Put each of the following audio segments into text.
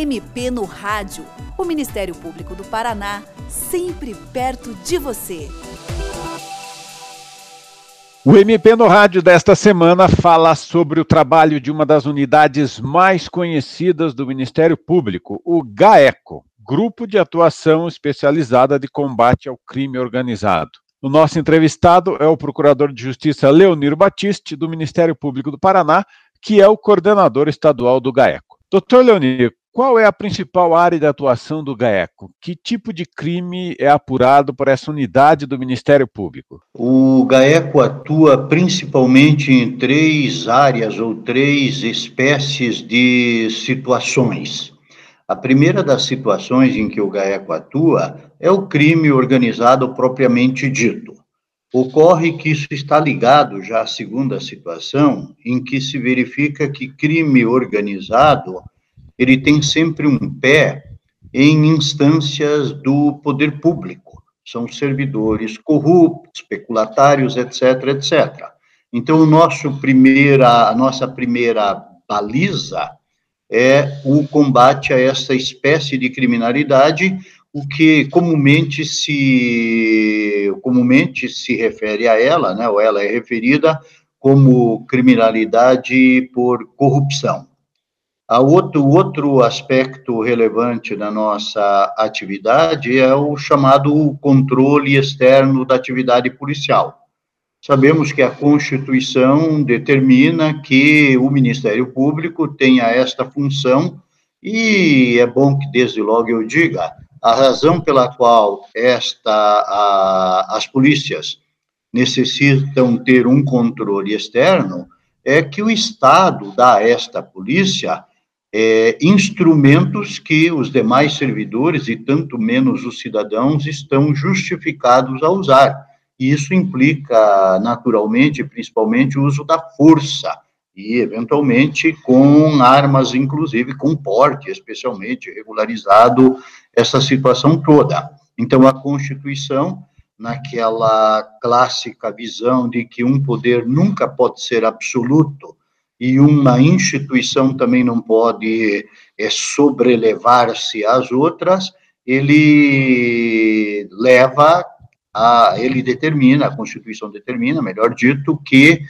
MP no Rádio, o Ministério Público do Paraná, sempre perto de você. O MP no Rádio desta semana fala sobre o trabalho de uma das unidades mais conhecidas do Ministério Público, o GAECO, Grupo de Atuação Especializada de Combate ao Crime Organizado. O nosso entrevistado é o Procurador de Justiça Leonir Batiste, do Ministério Público do Paraná, que é o coordenador estadual do GAECO. Doutor Leonir, qual é a principal área de atuação do GAECO? Que tipo de crime é apurado por essa unidade do Ministério Público? O GAECO atua principalmente em três áreas ou três espécies de situações. A primeira das situações em que o GAECO atua é o crime organizado propriamente dito. Ocorre que isso está ligado já à segunda situação, em que se verifica que crime organizado ele tem sempre um pé em instâncias do poder público. São servidores corruptos, especulatários, etc., etc. Então, o nosso primeira, a nossa primeira baliza é o combate a essa espécie de criminalidade, o que comumente se comumente se refere a ela, né, ou ela é referida como criminalidade por corrupção. A outro, outro aspecto relevante da nossa atividade é o chamado controle externo da atividade policial. Sabemos que a Constituição determina que o Ministério Público tenha esta função, e é bom que desde logo eu diga, a razão pela qual esta, a, as polícias necessitam ter um controle externo é que o Estado dá a esta polícia é, instrumentos que os demais servidores, e tanto menos os cidadãos, estão justificados a usar. E isso implica, naturalmente, principalmente, o uso da força, e, eventualmente, com armas, inclusive com porte, especialmente regularizado, essa situação toda. Então, a Constituição, naquela clássica visão de que um poder nunca pode ser absoluto, e uma instituição também não pode é, sobrelevar-se às outras, ele leva a, ele determina, a Constituição determina, melhor dito, que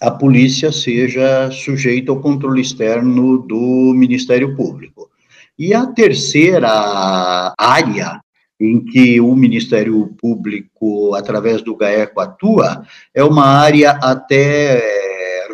a polícia seja sujeita ao controle externo do Ministério Público. E a terceira área em que o Ministério Público, através do GAECO, atua, é uma área até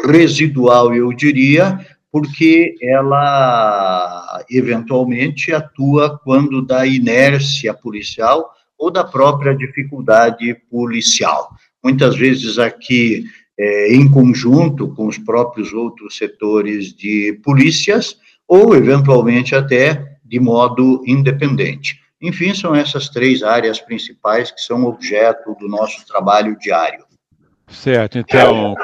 residual, eu diria, porque ela eventualmente atua quando da inércia policial ou da própria dificuldade policial. Muitas vezes aqui, é, em conjunto com os próprios outros setores de polícias, ou eventualmente até de modo independente. Enfim, são essas três áreas principais que são objeto do nosso trabalho diário. Certo, então,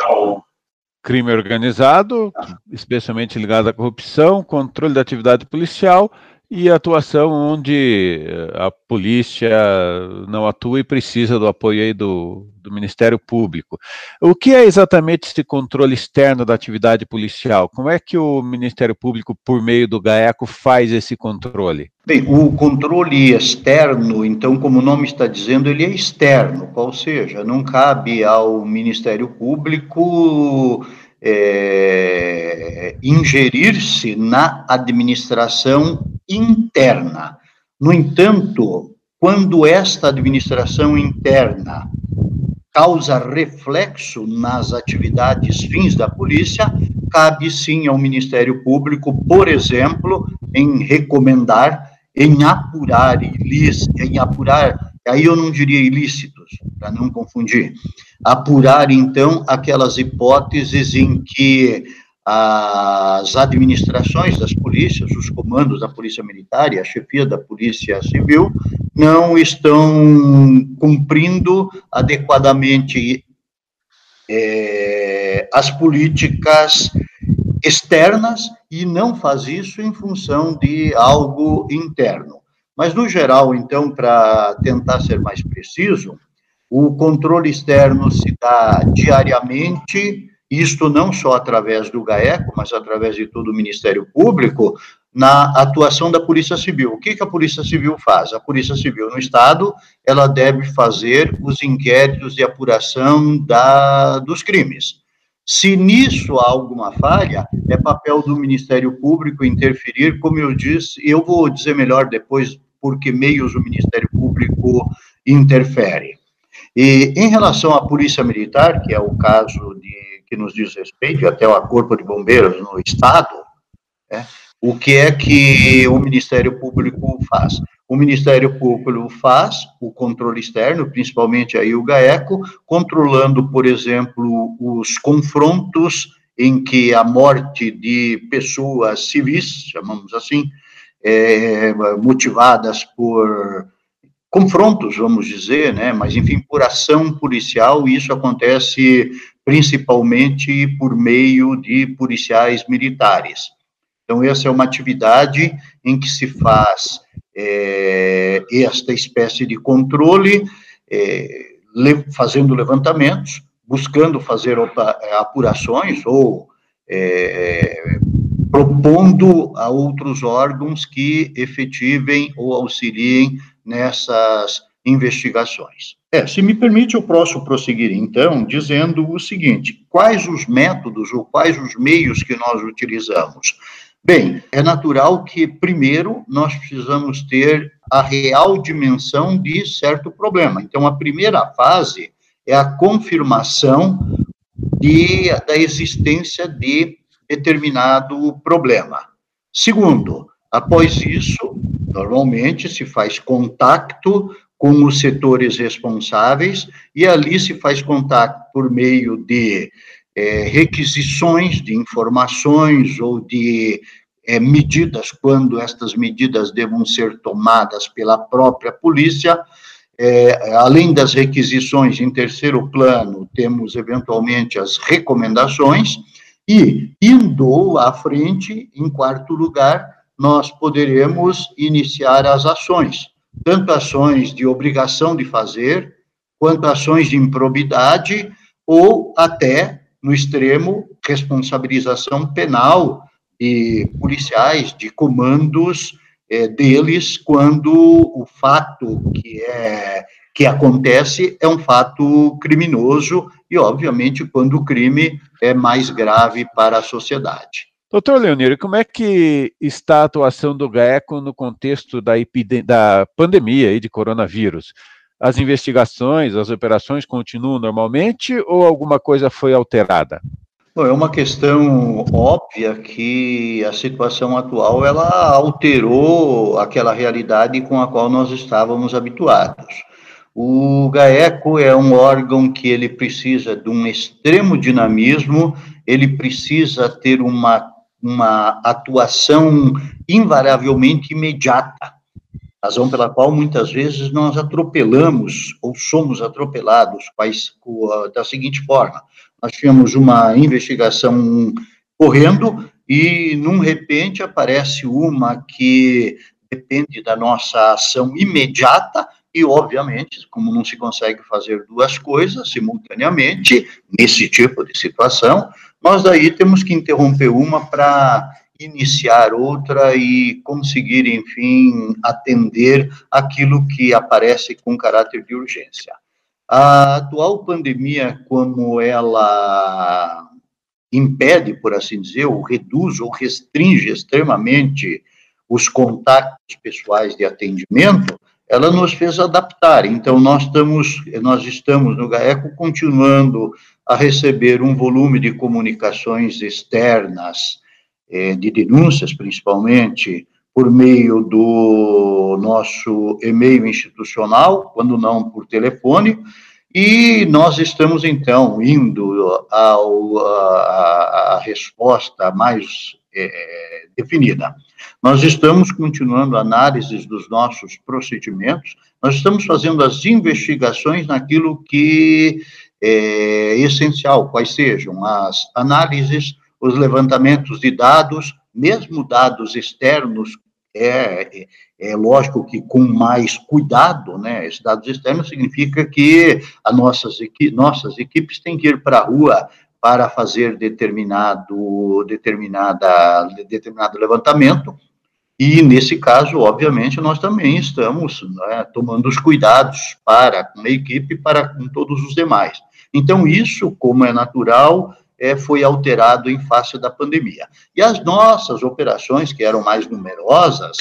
crime organizado, especialmente ligado à corrupção, controle da atividade policial e atuação onde eh, a polícia não atua e precisa do apoio do, do Ministério Público. O que é exatamente esse controle externo da atividade policial? Como é que o Ministério Público, por meio do GAECO, faz esse controle? Bem, o controle externo, então, como o nome está dizendo, ele é externo, ou seja, não cabe ao Ministério Público é, ingerir-se na administração interna. No entanto, quando esta administração interna causa reflexo nas atividades fins da polícia, cabe sim ao Ministério Público, por exemplo, em recomendar, em apurar em apurar, aí eu não diria ilícitos, para não confundir, apurar então aquelas hipóteses em que as administrações das polícias, os comandos da Polícia Militar e a chefia da Polícia Civil não estão cumprindo adequadamente é, as políticas externas e não faz isso em função de algo interno. Mas, no geral, então, para tentar ser mais preciso, o controle externo se dá diariamente isto não só através do GAECO, mas através de todo o Ministério Público, na atuação da Polícia Civil. O que, que a Polícia Civil faz? A Polícia Civil no Estado, ela deve fazer os inquéritos de apuração da, dos crimes. Se nisso há alguma falha, é papel do Ministério Público interferir, como eu disse, eu vou dizer melhor depois por que meios o Ministério Público interfere. E em relação à Polícia Militar, que é o caso de, que nos diz respeito, até o Corpo de Bombeiros no Estado, é, o que é que o Ministério Público faz? O Ministério Público faz o controle externo, principalmente aí o GAECO, controlando, por exemplo, os confrontos em que a morte de pessoas civis, chamamos assim, é, motivadas por confrontos, vamos dizer, né? Mas enfim, por ação policial, isso acontece principalmente por meio de policiais militares. Então, essa é uma atividade em que se faz é, esta espécie de controle, é, le, fazendo levantamentos, buscando fazer apurações ou é, propondo a outros órgãos que efetivem ou auxiliem nessas investigações. É, se me permite, eu posso prosseguir então dizendo o seguinte: quais os métodos ou quais os meios que nós utilizamos? Bem, é natural que, primeiro, nós precisamos ter a real dimensão de certo problema. Então, a primeira fase é a confirmação de, da existência de determinado problema. Segundo, após isso, normalmente se faz contato com os setores responsáveis e ali se faz contato por meio de é, requisições de informações ou de é, medidas, quando estas medidas devam ser tomadas pela própria polícia. É, além das requisições em terceiro plano, temos eventualmente as recomendações, e indo à frente, em quarto lugar, nós poderemos iniciar as ações, tanto ações de obrigação de fazer, quanto ações de improbidade, ou até no extremo, responsabilização penal de policiais, de comandos é, deles, quando o fato que, é, que acontece é um fato criminoso e, obviamente, quando o crime é mais grave para a sociedade. Doutor Leonir, como é que está a atuação do GAECO no contexto da, da pandemia de coronavírus? as investigações, as operações continuam normalmente ou alguma coisa foi alterada? Bom, é uma questão óbvia que a situação atual ela alterou aquela realidade com a qual nós estávamos habituados. O GAECO é um órgão que ele precisa de um extremo dinamismo, ele precisa ter uma, uma atuação invariavelmente imediata razão pela qual muitas vezes nós atropelamos ou somos atropelados da seguinte forma: nós tínhamos uma investigação correndo e, num repente, aparece uma que depende da nossa ação imediata e, obviamente, como não se consegue fazer duas coisas simultaneamente, nesse tipo de situação, nós daí temos que interromper uma para iniciar outra e conseguir, enfim, atender aquilo que aparece com caráter de urgência. A atual pandemia, como ela impede, por assim dizer, ou reduz ou restringe extremamente os contatos pessoais de atendimento, ela nos fez adaptar. Então, nós estamos, nós estamos no GAECO continuando a receber um volume de comunicações externas, é, de denúncias, principalmente por meio do nosso e-mail institucional, quando não por telefone, e nós estamos, então, indo a resposta mais é, definida. Nós estamos continuando análises dos nossos procedimentos, nós estamos fazendo as investigações naquilo que é essencial, quais sejam as análises os levantamentos de dados, mesmo dados externos, é, é, lógico que com mais cuidado, né? Esses dados externos significa que as nossas, equi nossas equipes têm que ir para a rua para fazer determinado, determinada, determinado levantamento, E, nesse caso, obviamente, nós também estamos né, tomando os cuidados para com a equipe para com todos os demais. Então, isso, como é natural, é, foi alterado em face da pandemia. E as nossas operações, que eram mais numerosas,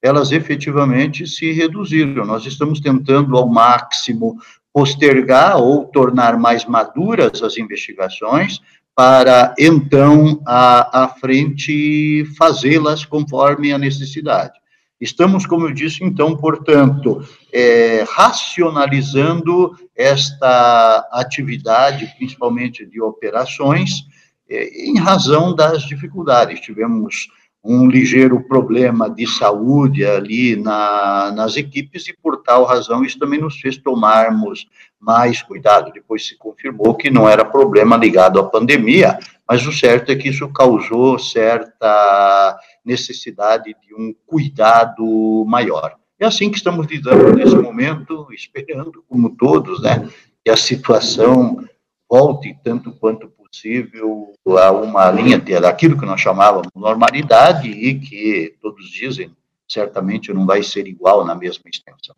elas efetivamente se reduziram. Nós estamos tentando ao máximo postergar ou tornar mais maduras as investigações para então à, frente fazê-las conforme a necessidade. Estamos, como eu disse, então, portanto, é, racionalizando esta atividade, principalmente de operações, é, em razão das dificuldades. Tivemos um ligeiro problema de saúde ali na, nas equipes e, por tal razão, isso também nos fez tomarmos mais cuidado. Depois se confirmou que não era problema ligado à pandemia, mas o certo é que isso causou certa necessidade de um cuidado maior. É assim que estamos lidando nesse momento, esperando, como todos, né, que a situação volte tanto quanto possível a uma linha daquilo que nós chamávamos normalidade e que todos dizem certamente não vai ser igual na mesma extensão.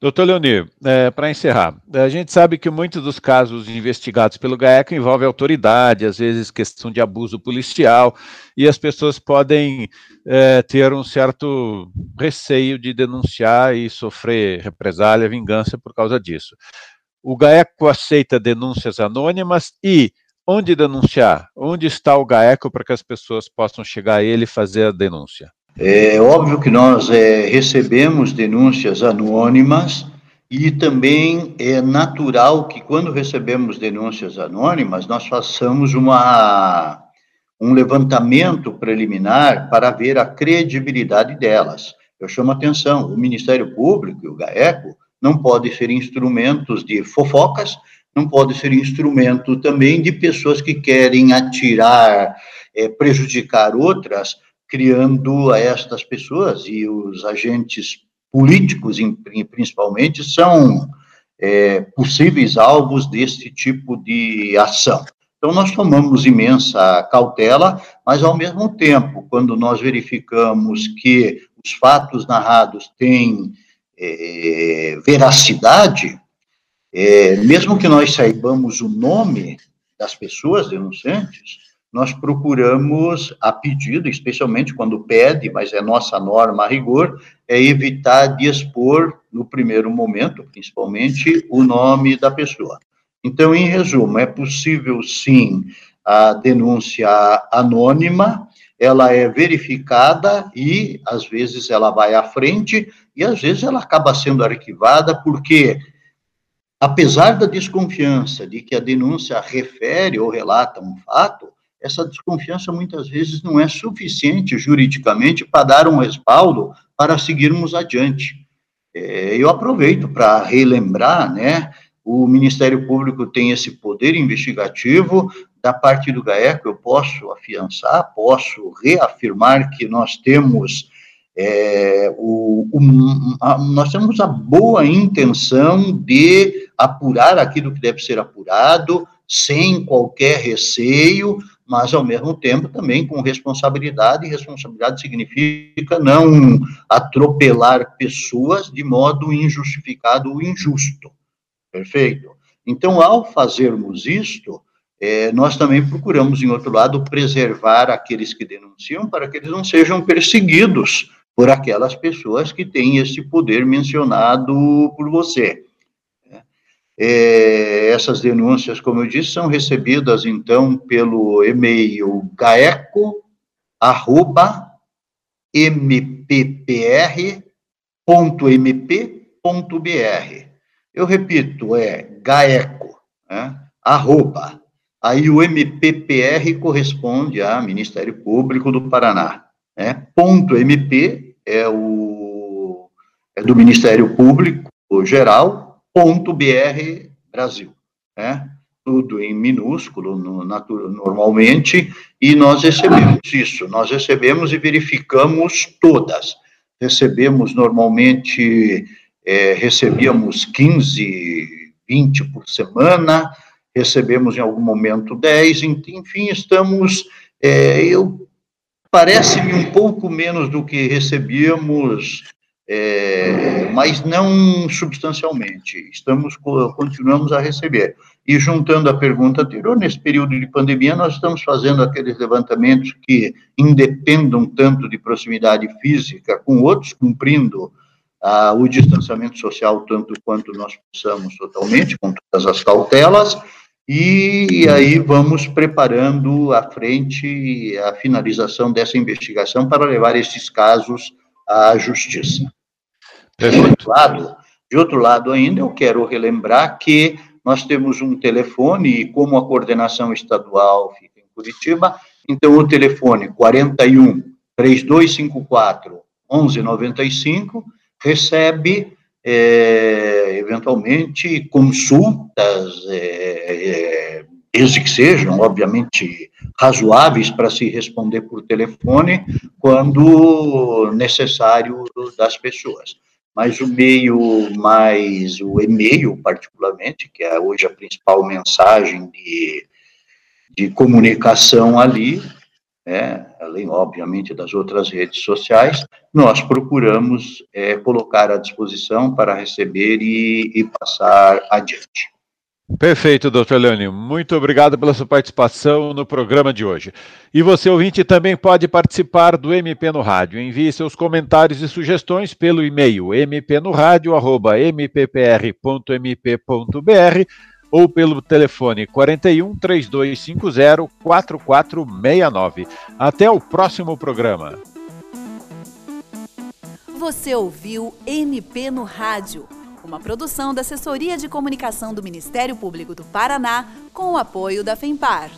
Doutor Leonir, é, para encerrar, a gente sabe que muitos dos casos investigados pelo GAECO envolvem autoridade, às vezes questão de abuso policial, e as pessoas podem é, ter um certo receio de denunciar e sofrer represália, vingança por causa disso. O GAECO aceita denúncias anônimas e Onde denunciar? Onde está o GAECO para que as pessoas possam chegar a ele e fazer a denúncia? É óbvio que nós é, recebemos denúncias anônimas e também é natural que quando recebemos denúncias anônimas nós façamos uma, um levantamento preliminar para ver a credibilidade delas. Eu chamo a atenção, o Ministério Público e o GAECO não podem ser instrumentos de fofocas, não pode ser instrumento também de pessoas que querem atirar, é, prejudicar outras, criando a estas pessoas e os agentes políticos, principalmente, são é, possíveis alvos desse tipo de ação. Então, nós tomamos imensa cautela, mas, ao mesmo tempo, quando nós verificamos que os fatos narrados têm é, veracidade, é, mesmo que nós saibamos o nome das pessoas denunciantes, nós procuramos, a pedido, especialmente quando pede, mas é nossa norma a rigor, é evitar de expor, no primeiro momento, principalmente, o nome da pessoa. Então, em resumo, é possível, sim, a denúncia anônima, ela é verificada e, às vezes, ela vai à frente e, às vezes, ela acaba sendo arquivada porque apesar da desconfiança de que a denúncia refere ou relata um fato, essa desconfiança muitas vezes não é suficiente juridicamente para dar um respaldo para seguirmos adiante. É, eu aproveito para relembrar, né, o Ministério Público tem esse poder investigativo, da parte do GAECO eu posso afiançar, posso reafirmar que nós temos é, o, o, a, nós temos a boa intenção de apurar aquilo que deve ser apurado, sem qualquer receio, mas ao mesmo tempo também com responsabilidade, e responsabilidade significa não atropelar pessoas de modo injustificado ou injusto. Perfeito? Então, ao fazermos isto, é, nós também procuramos, em outro lado, preservar aqueles que denunciam para que eles não sejam perseguidos por aquelas pessoas que têm esse poder mencionado por você. É, essas denúncias, como eu disse, são recebidas, então, pelo e-mail gaeco.mppr.mp.br. Eu repito, é gaeco, né, arroba. Aí o MPPR corresponde ao Ministério Público do Paraná. Né? Ponto MP é, o, é do Ministério Público Geral, ponto BR Brasil. Né? Tudo em minúsculo, no, normalmente, e nós recebemos isso. Nós recebemos e verificamos todas. Recebemos normalmente, é, recebíamos 15, 20 por semana, recebemos em algum momento 10, enfim, estamos. É, eu parece-me um pouco menos do que recebíamos, é, mas não substancialmente. Estamos continuamos a receber. E juntando a pergunta anterior, nesse período de pandemia, nós estamos fazendo aqueles levantamentos que independam tanto de proximidade física com outros, cumprindo ah, o distanciamento social tanto quanto nós possamos totalmente, com todas as cautelas, e aí vamos preparando à frente a finalização dessa investigação para levar esses casos à justiça. De outro lado, de outro lado ainda, eu quero relembrar que nós temos um telefone, e como a coordenação estadual fica em Curitiba, então o telefone 41 3254 1195 recebe é, eventualmente consultas, é, é, desde que sejam, obviamente, razoáveis para se responder por telefone, quando necessário das pessoas. Mas o meio mais, o e-mail, particularmente, que é hoje a principal mensagem de, de comunicação ali, né, além, obviamente, das outras redes sociais, nós procuramos é, colocar à disposição para receber e, e passar adiante. Perfeito, doutor Leone. Muito obrigado pela sua participação no programa de hoje. E você, ouvinte, também pode participar do MP no Rádio. Envie seus comentários e sugestões pelo e-mail mpnoradio.mppr.mp.br ou pelo telefone 41 3250 4469. Até o próximo programa. Você ouviu MP no Rádio, uma produção da Assessoria de Comunicação do Ministério Público do Paraná com o apoio da FEMPAR.